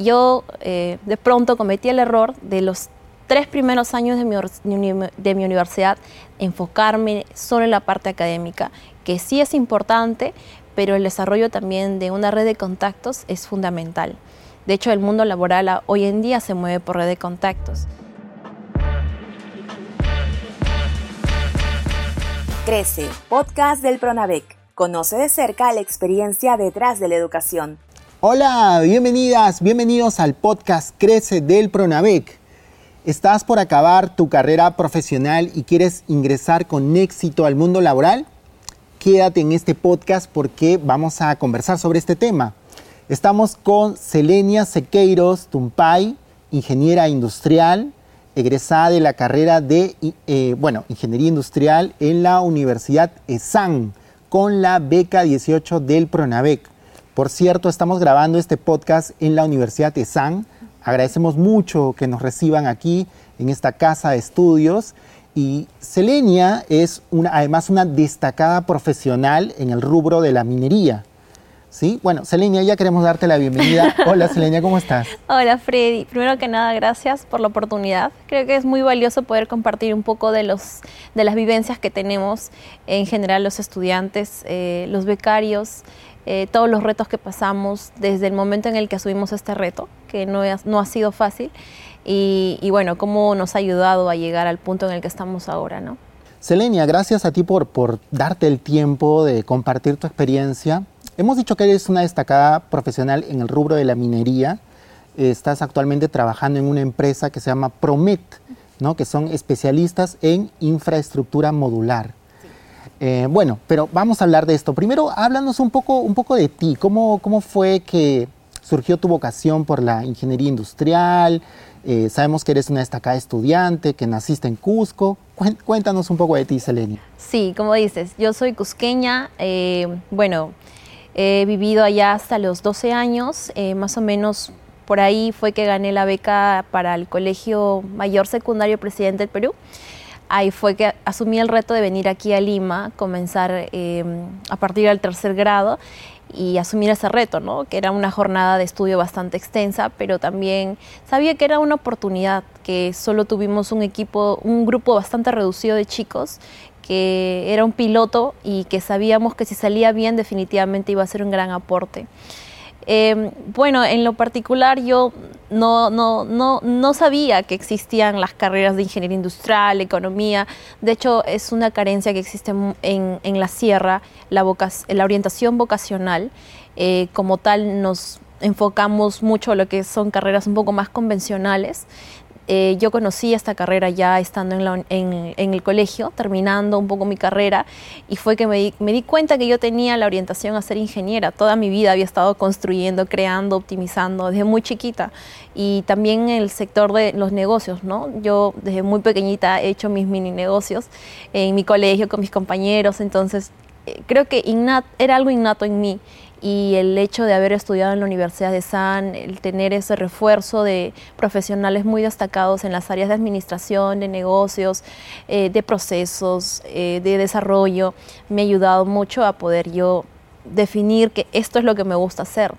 yo eh, de pronto cometí el error de los tres primeros años de mi, de mi universidad enfocarme solo en la parte académica, que sí es importante, pero el desarrollo también de una red de contactos es fundamental. De hecho, el mundo laboral hoy en día se mueve por red de contactos. Crece, podcast del Pronavec. Conoce de cerca la experiencia detrás de la educación. Hola, bienvenidas, bienvenidos al podcast Crece del Pronavec. ¿Estás por acabar tu carrera profesional y quieres ingresar con éxito al mundo laboral? Quédate en este podcast porque vamos a conversar sobre este tema. Estamos con Selenia Sequeiros Tumpay, ingeniera industrial, egresada de la carrera de eh, bueno, Ingeniería Industrial en la Universidad ESAN, con la beca 18 del PRONAVEC. Por cierto, estamos grabando este podcast en la Universidad ESAN. Agradecemos mucho que nos reciban aquí en esta casa de estudios. Y Selenia es una, además una destacada profesional en el rubro de la minería. ¿Sí? Bueno, Selenia, ya queremos darte la bienvenida. Hola, Selenia, ¿cómo estás? Hola, Freddy. Primero que nada, gracias por la oportunidad. Creo que es muy valioso poder compartir un poco de, los, de las vivencias que tenemos en general los estudiantes, eh, los becarios, eh, todos los retos que pasamos desde el momento en el que asumimos este reto, que no, no ha sido fácil, y, y, bueno, cómo nos ha ayudado a llegar al punto en el que estamos ahora, ¿no? Selenia, gracias a ti por, por darte el tiempo de compartir tu experiencia Hemos dicho que eres una destacada profesional en el rubro de la minería. Estás actualmente trabajando en una empresa que se llama Promet, ¿no? que son especialistas en infraestructura modular. Eh, bueno, pero vamos a hablar de esto. Primero, háblanos un poco, un poco de ti. ¿Cómo, ¿Cómo fue que surgió tu vocación por la ingeniería industrial? Eh, sabemos que eres una destacada estudiante, que naciste en Cusco. Cuéntanos un poco de ti, Selenia. Sí, como dices, yo soy cusqueña. Eh, bueno, He vivido allá hasta los 12 años, más o menos por ahí fue que gané la beca para el Colegio Mayor Secundario Presidente del Perú. Ahí fue que asumí el reto de venir aquí a Lima, comenzar eh, a partir del tercer grado y asumir ese reto, ¿no? que era una jornada de estudio bastante extensa, pero también sabía que era una oportunidad, que solo tuvimos un equipo, un grupo bastante reducido de chicos que era un piloto y que sabíamos que si salía bien definitivamente iba a ser un gran aporte. Em, bueno, en lo particular yo no, no, no, no, sabía que existían las carreras de ingeniería industrial, economía. De hecho, es una carencia que existe en, en la sierra, la, la orientación vocacional. Eh, como tal, nos enfocamos mucho a lo que son carreras un poco más convencionales. Eh, yo conocí esta carrera ya estando en, el colegio, terminando un poco mi carrera, y fue que me di, cuenta que yo tenía la orientación a ser ingeniera. Toda mi vida había estado construyendo, creando, optimizando desde muy chiquita. Y también en el sector de los negocios, ¿no? Yo desde muy pequeñita he hecho mis mini negocios en mi colegio con mis compañeros, entonces eh, creo que era algo innato en mí y el hecho de haber estudiado en la Universidad de San, el tener ese refuerzo de profesionales muy destacados en las áreas de administración, de negocios, eh, de procesos, eh, de desarrollo, me ha ayudado mucho a poder yo definir que esto es lo que me gusta hacer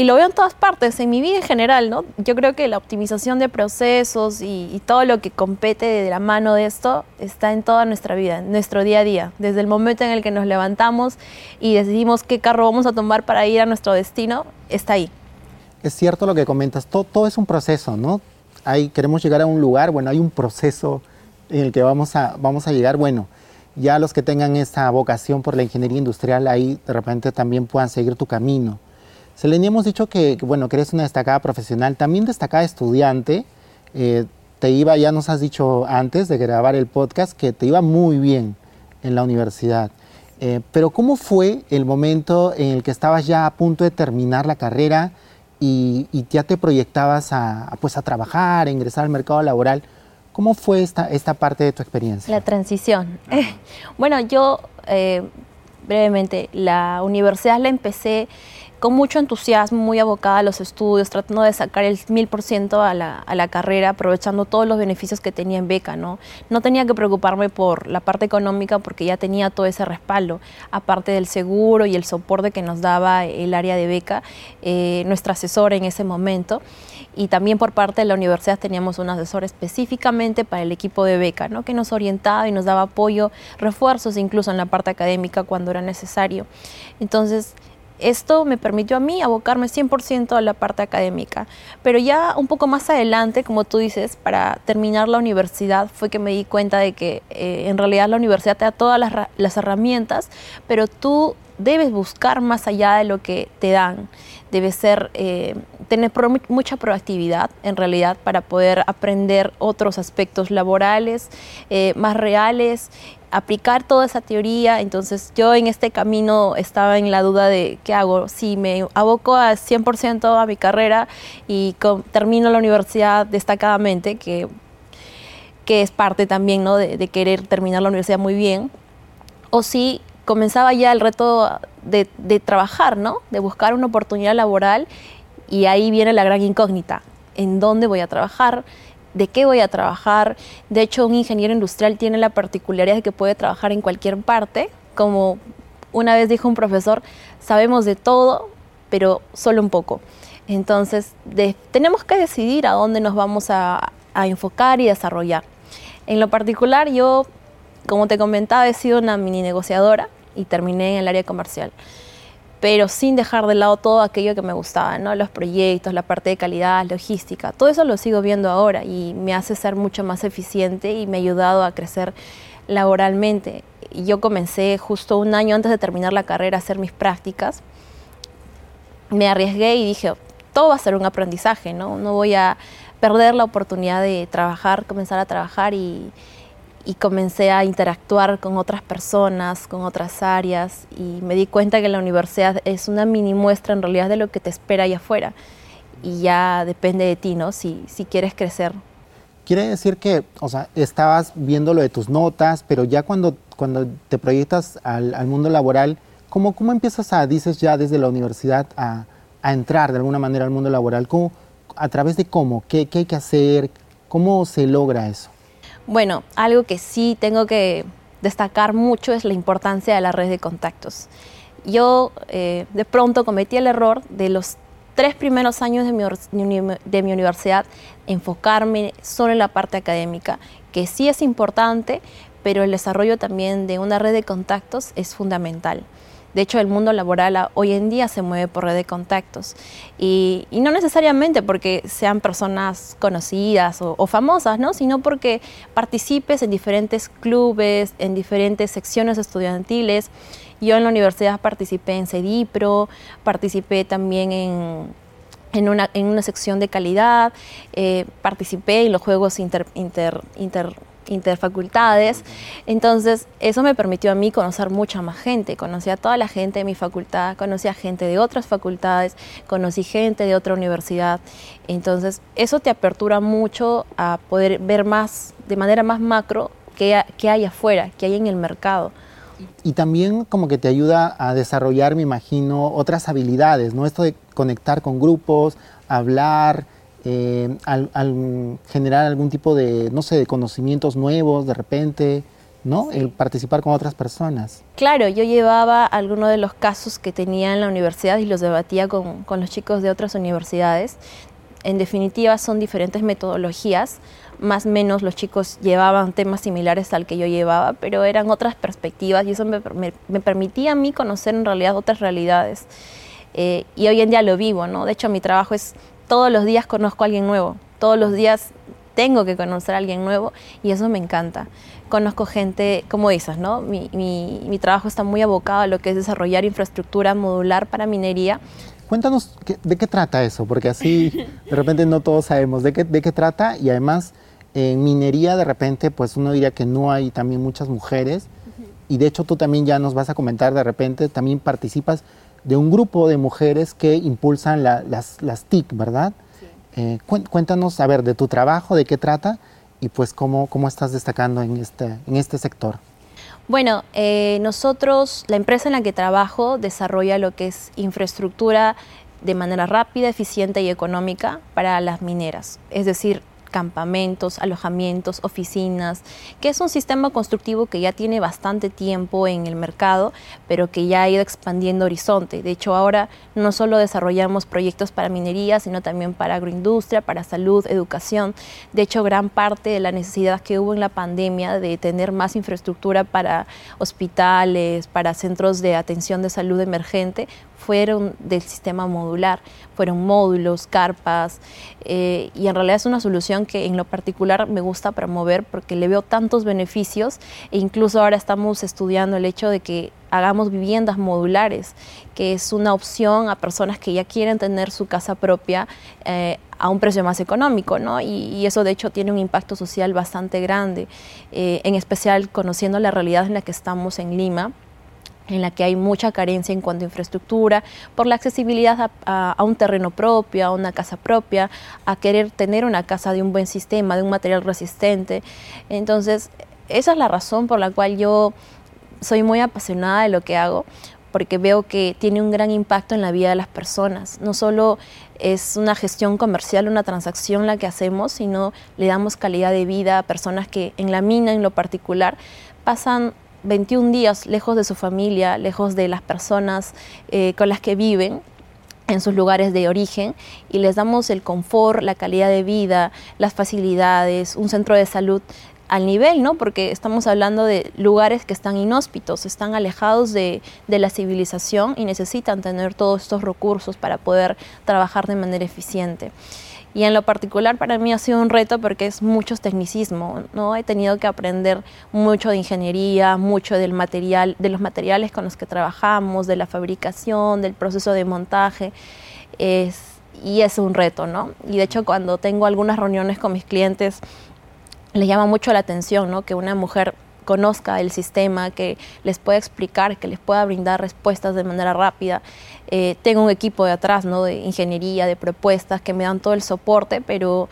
y lo veo en todas partes, en mi vida en general, ¿no? Yo creo que la optimización de procesos y, todo lo que compete de la mano de esto está en toda nuestra vida, en nuestro día a día, desde el momento en el que nos levantamos y decidimos qué carro vamos a tomar para ir a nuestro destino, está ahí. Es cierto lo que comentas, todo, todo es un proceso, ¿no? Hay, queremos llegar a un lugar, bueno, hay un proceso en el que vamos a, vamos a llegar, bueno, ya los que tengan esa vocación por la ingeniería industrial ahí de repente también puedan seguir tu camino Selenia, hemos dicho que, bueno, que eres una destacada profesional, también destacada estudiante. Eh, te iba, ya nos has dicho antes de grabar el podcast, que te iba muy bien en la universidad. Eh, pero ¿cómo fue el momento en el que estabas ya a punto de terminar la carrera y, ya te proyectabas a, pues, a trabajar, a ingresar al mercado laboral? ¿Cómo fue esta, esta parte de tu experiencia? La transición. bueno, yo eh, brevemente, la universidad la empecé con mucho entusiasmo, muy abocada a los estudios, tratando de sacar el mil por ciento a la carrera, aprovechando todos los beneficios que tenía en beca. ¿no? no tenía que preocuparme por la parte económica porque ya tenía todo ese respaldo, aparte del seguro y el soporte que nos daba el área de beca, eh, nuestra asesora en ese momento. Y también por parte de la universidad teníamos un asesor específicamente para el equipo de beca, ¿no? que nos orientaba y nos daba apoyo, refuerzos incluso en la parte académica cuando era necesario. Entonces, esto me permitió a mí abocarme 100% a la parte académica. Pero ya un poco más adelante, como tú dices, para terminar la universidad fue que me di cuenta de que eh, en realidad la universidad te da todas las, herramientas, pero tú debes buscar más allá de lo que te dan. Debes ser, eh, tener mucha proactividad en realidad para poder aprender otros aspectos laborales eh, más reales aplicar toda esa teoría. Entonces yo en este camino estaba en la duda de qué hago, si me aboco al 100% a mi carrera y termino la universidad destacadamente, que, que es parte también ¿no? de, querer terminar la universidad muy bien, o si comenzaba ya el reto de, de trabajar, ¿no? de buscar una oportunidad laboral y ahí viene la gran incógnita, ¿en dónde voy a trabajar? de qué voy a trabajar. De hecho, un ingeniero industrial tiene la particularidad de que puede trabajar en cualquier parte. Como una vez dijo un profesor, sabemos de todo, pero solo un poco. Entonces, tenemos que decidir a dónde nos vamos a, a enfocar y desarrollar. En lo particular, yo, como te comentaba, he sido una mini negociadora y terminé en el área comercial pero sin dejar de lado todo aquello que me gustaba, ¿no? Los proyectos, la parte de calidad, logística, todo eso lo sigo viendo ahora y me hace ser mucho más eficiente y me ha ayudado a crecer laboralmente. Yo comencé justo un año antes de terminar la carrera a hacer mis prácticas. Me arriesgué y dije, todo va a ser un aprendizaje, ¿no? No voy a perder la oportunidad de trabajar, comenzar a trabajar y, y comencé a interactuar con otras personas, con otras áreas y me di cuenta que la universidad es una mini muestra en realidad de lo que te espera allá afuera y ya depende de ti, ¿no? Si, si quieres crecer. Quiere decir que, o sea, estabas viendo lo de tus notas, pero ya cuando, cuando te proyectas al, al mundo laboral, ¿cómo, ¿cómo empiezas a, dices ya desde la universidad, a, a entrar de alguna manera al mundo laboral? ¿Cómo, ¿A través de cómo? ¿Qué, ¿Qué hay que hacer? ¿Cómo se logra eso? Bueno, algo que sí tengo que destacar mucho es la importancia de la red de contactos. Yo eh, de pronto cometí el error de los tres primeros años de mi, de mi universidad enfocarme solo en la parte académica, que sí es importante, pero el desarrollo también de una red de contactos es fundamental. De hecho, el mundo laboral hoy en día se mueve por red de contactos. Y, no necesariamente porque sean personas conocidas o, famosas, ¿no? sino porque participes en diferentes clubes, en diferentes secciones estudiantiles. Yo en la universidad participé en CEDIPRO, participé también en, en una, en una sección de calidad, eh, participé en los juegos inter, inter, inter interfacultades. Entonces, eso me permitió a mí conocer mucha más gente. Conocí a toda la gente de mi facultad, conocí a gente de otras facultades, conocí gente de otra universidad. Entonces, eso te apertura mucho a poder ver más, de manera más macro, qué, hay afuera, qué hay en el mercado. Y también como que te ayuda a desarrollar, me imagino, otras habilidades, ¿no? Esto de conectar con grupos, hablar, eh, al, generar algún tipo de, no sé, de conocimientos nuevos de repente, ¿no? El participar con otras personas. Claro, yo llevaba algunos de los casos que tenía en la universidad y los debatía con, con los chicos de otras universidades. En definitiva, son diferentes metodologías. Más o menos los chicos llevaban temas similares al que yo llevaba, pero eran otras perspectivas y eso me, me, permitía a mí conocer en realidad otras realidades. Eh, y hoy en día lo vivo, ¿no? De hecho, mi trabajo es todos los días conozco a alguien nuevo, todos los días tengo que conocer a alguien nuevo y eso me encanta. Conozco gente, como dices, ¿no? Mi, mi, trabajo está muy abocado a lo que es desarrollar infraestructura modular para minería. Cuéntanos de qué trata eso, porque así de repente no todos sabemos de qué, de qué trata y además en minería de repente pues uno diría que no hay también muchas mujeres y de hecho tú también ya nos vas a comentar de repente, también participas de un grupo de mujeres que impulsan las, las TIC, ¿verdad? Eh, cuéntanos, a ver, de tu trabajo, de qué trata y pues cómo, cómo estás destacando en este, en este sector. Bueno, eh, nosotros, la empresa en la que trabajo desarrolla lo que es infraestructura de manera rápida, eficiente y económica para las mineras. Es decir, campamentos, alojamientos, oficinas, que es un sistema constructivo que ya tiene bastante tiempo en el mercado, pero que ya ha ido expandiendo horizonte. De hecho, ahora no solo desarrollamos proyectos para minería, sino también para agroindustria, para salud, educación. De hecho, gran parte de la necesidad que hubo en la pandemia de tener más infraestructura para hospitales, para centros de atención de salud emergente, fueron del sistema modular, fueron módulos, carpas, eh, y en realidad es una solución que en lo particular me gusta promover porque le veo tantos beneficios e incluso ahora estamos estudiando el hecho de que hagamos viviendas modulares, que es una opción a personas que ya quieren tener su casa propia eh, a un precio más económico, ¿no? Y, eso de hecho tiene un impacto social bastante grande, eh, en especial conociendo la realidad en la que estamos en Lima en la que hay mucha carencia en cuanto a infraestructura, por la accesibilidad a, un terreno propio, a una casa propia, a querer tener una casa de un buen sistema, de un material resistente. Entonces, esa es la razón por la cual yo soy muy apasionada de lo que hago, porque veo que tiene un gran impacto en la vida de las personas. No solo es una gestión comercial, una transacción la que hacemos, sino le damos calidad de vida a personas que en la mina en lo particular pasan 21 días lejos de su familia, lejos de las personas eh, con las que viven en sus lugares de origen y les damos el confort, la calidad de vida, las facilidades, un centro de salud al nivel, ¿no? Porque estamos hablando de lugares que están inhóspitos, están alejados de, de, la civilización y necesitan tener todos estos recursos para poder trabajar de manera eficiente. Y en lo particular para mí ha sido un reto porque es mucho tecnicismo, ¿no? He tenido que aprender mucho de ingeniería, mucho del material, de los materiales con los que trabajamos, de la fabricación, del proceso de montaje. Es, y es un reto, ¿no? Y de hecho cuando tengo algunas reuniones con mis clientes, les llama mucho la atención, ¿no? Que una mujer conozca el sistema, que les pueda explicar, que les pueda brindar respuestas de manera rápida. Eh, tengo un equipo de atrás, ¿no? De ingeniería, de propuestas que me dan todo el soporte, pero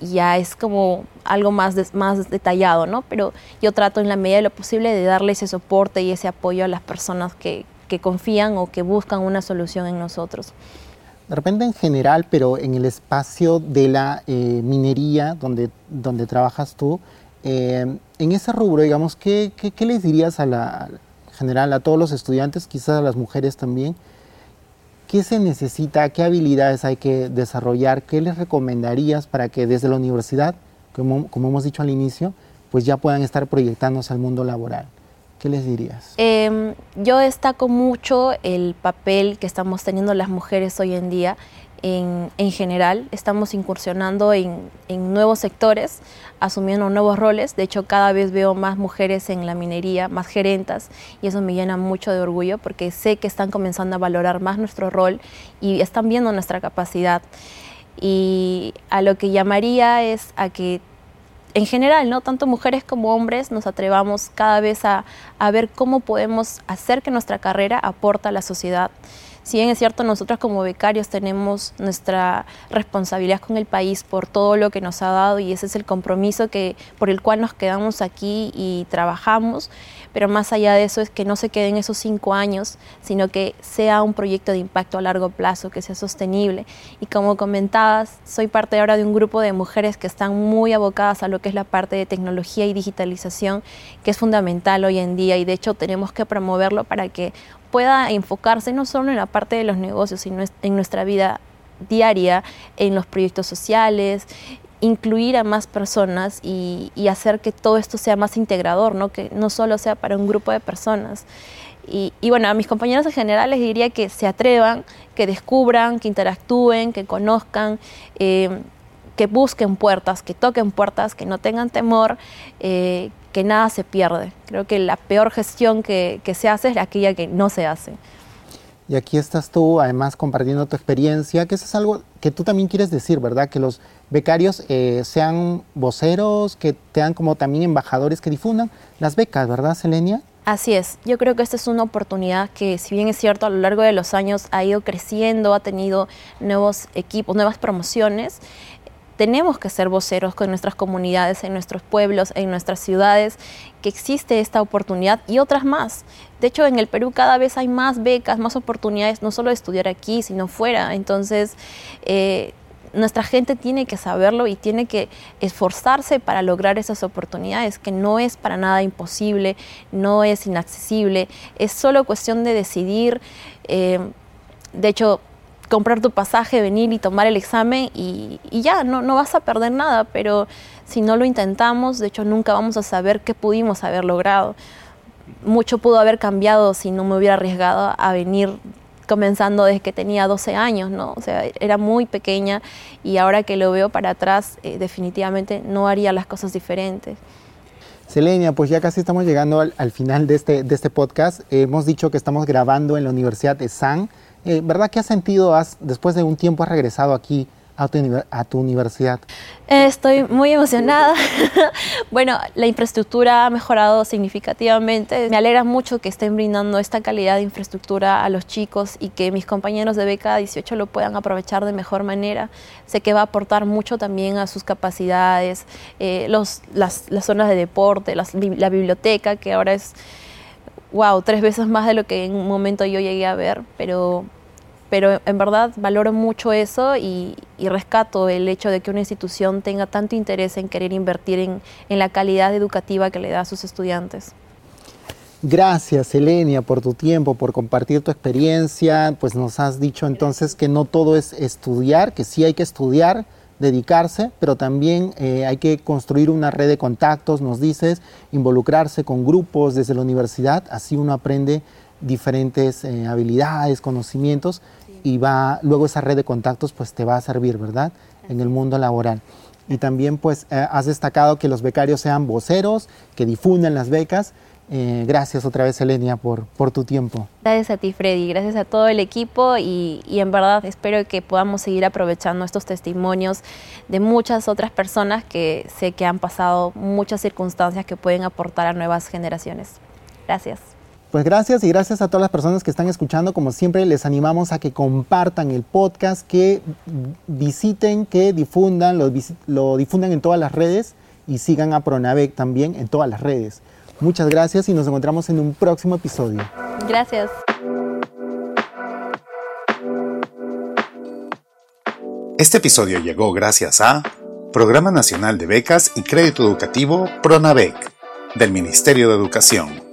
ya es como algo más, más detallado, ¿no? Pero yo trato en la medida de lo posible de darle ese soporte y ese apoyo a las personas que, que confían o que buscan una solución en nosotros. De repente en general, pero en el espacio de la eh, minería donde, donde trabajas tú, eh, en ese rubro, digamos, ¿qué, qué, les dirías a la general, a todos los estudiantes, quizás a las mujeres también? ¿Qué se necesita? ¿Qué habilidades hay que desarrollar? ¿Qué les recomendarías para que desde la universidad, como, como hemos dicho al inicio, pues ya puedan estar proyectándose al mundo laboral? ¿Qué les dirías? Em, yo destaco mucho el papel que estamos teniendo las mujeres hoy en día en, general. Estamos incursionando en, nuevos sectores, asumiendo nuevos roles. De hecho, cada vez veo más mujeres en la minería, más gerentas, y eso me llena mucho de orgullo porque sé que están comenzando a valorar más nuestro rol y están viendo nuestra capacidad. Y a lo que llamaría es a que en general, ¿no? tanto mujeres como hombres, nos atrevamos cada vez a, a ver cómo podemos hacer que nuestra carrera aporta a la sociedad si bien es cierto, nosotros como becarios tenemos nuestra responsabilidad con el país por todo lo que nos ha dado y ese es el compromiso que, por el cual nos quedamos aquí y trabajamos, pero más allá de eso es que no se queden esos cinco años, sino que sea un proyecto de impacto a largo plazo, que sea sostenible. Y como comentabas, soy parte ahora de un grupo de mujeres que están muy abocadas a lo que es la parte de tecnología y digitalización, que es fundamental hoy en día y de hecho tenemos que promoverlo para que pueda enfocarse no solo en la parte de los negocios, sino en nuestra vida diaria, en los proyectos sociales, incluir a más personas y, hacer que todo esto sea más integrador, ¿no? que no solo sea para un grupo de personas. Y, bueno, a mis compañeros en general les diría que se atrevan, que descubran, que interactúen, que conozcan, eh, que busquen puertas, que toquen puertas, que no tengan temor, eh, que nada se pierde. Creo que la peor gestión que, se hace es aquella que no se hace. Y aquí estás tú, además, compartiendo tu experiencia, que eso es algo que tú también quieres decir, ¿verdad? Que los becarios eh, sean voceros, que sean como también embajadores que difundan las becas, ¿verdad, Selenia? Así es, yo creo que esta es una oportunidad que si bien es cierto a lo largo de los años ha ido creciendo, ha tenido nuevos equipos, nuevas promociones, tenemos que ser voceros con nuestras comunidades, en nuestros pueblos, en nuestras ciudades, que existe esta oportunidad y otras más. De hecho, en el Perú cada vez hay más becas, más oportunidades, no solo de estudiar aquí, sino fuera. Entonces, eh, nuestra gente tiene que saberlo y tiene que esforzarse para lograr esas oportunidades, que no es para nada imposible, no es inaccesible, es solo cuestión de decidir. Eh, de hecho, comprar tu pasaje, venir y tomar el examen y, ya, no, no vas a perder nada, pero si no lo intentamos, de hecho nunca vamos a saber qué pudimos haber logrado. Mucho pudo haber cambiado si no me hubiera arriesgado a venir comenzando desde que tenía 12 años, ¿no? O sea, era muy pequeña y ahora que lo veo para atrás, eh, definitivamente no haría las cosas diferentes. Selenia, pues ya casi estamos llegando al, al final de este, de este podcast. hemos dicho que estamos grabando en la Universidad de San. Eh, ¿Verdad qué has sentido has, después de un tiempo has regresado aquí a tu, universidad? Estoy muy emocionada. bueno, la infraestructura ha mejorado significativamente. Me alegra mucho que estén brindando esta calidad de infraestructura a los chicos y que mis compañeros de beca 18 lo puedan aprovechar de mejor manera. Sé que va a aportar mucho también a sus capacidades, eh, los, las, zonas de deporte, la biblioteca, que ahora es wow, tres veces más de lo que en un momento yo llegué a ver, pero, pero en verdad valoro mucho eso y, rescato el hecho de que una institución tenga tanto interés en querer invertir en, en la calidad educativa que le da a sus estudiantes. Gracias, Elenia, por tu tiempo, por compartir tu experiencia. Pues nos has dicho entonces que no todo es estudiar, que sí hay que estudiar, dedicarse, pero también eh, hay que construir una red de contactos, nos dices, involucrarse con grupos desde la universidad, así uno aprende diferentes eh, habilidades, conocimientos y va luego esa red de contactos pues te va a servir, ¿verdad? En el mundo laboral. Y también pues eh, has destacado que los becarios sean voceros, que difundan las becas eh, gracias otra vez, Elenia, por, por tu tiempo. Gracias a ti, Freddy. Gracias a todo el equipo y, y, en verdad espero que podamos seguir aprovechando estos testimonios de muchas otras personas que sé que han pasado muchas circunstancias que pueden aportar a nuevas generaciones. Gracias. Pues gracias y gracias a todas las personas que están escuchando. Como siempre, les animamos a que compartan el podcast, que visiten, que difundan, lo, lo difundan en todas las redes y sigan a Pronavec también en todas las redes. Muchas gracias y nos encontramos en un próximo episodio. Gracias. Este episodio llegó gracias a Programa Nacional de Becas y Crédito Educativo PRONAVEC del Ministerio de Educación.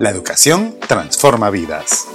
La educación transforma vidas.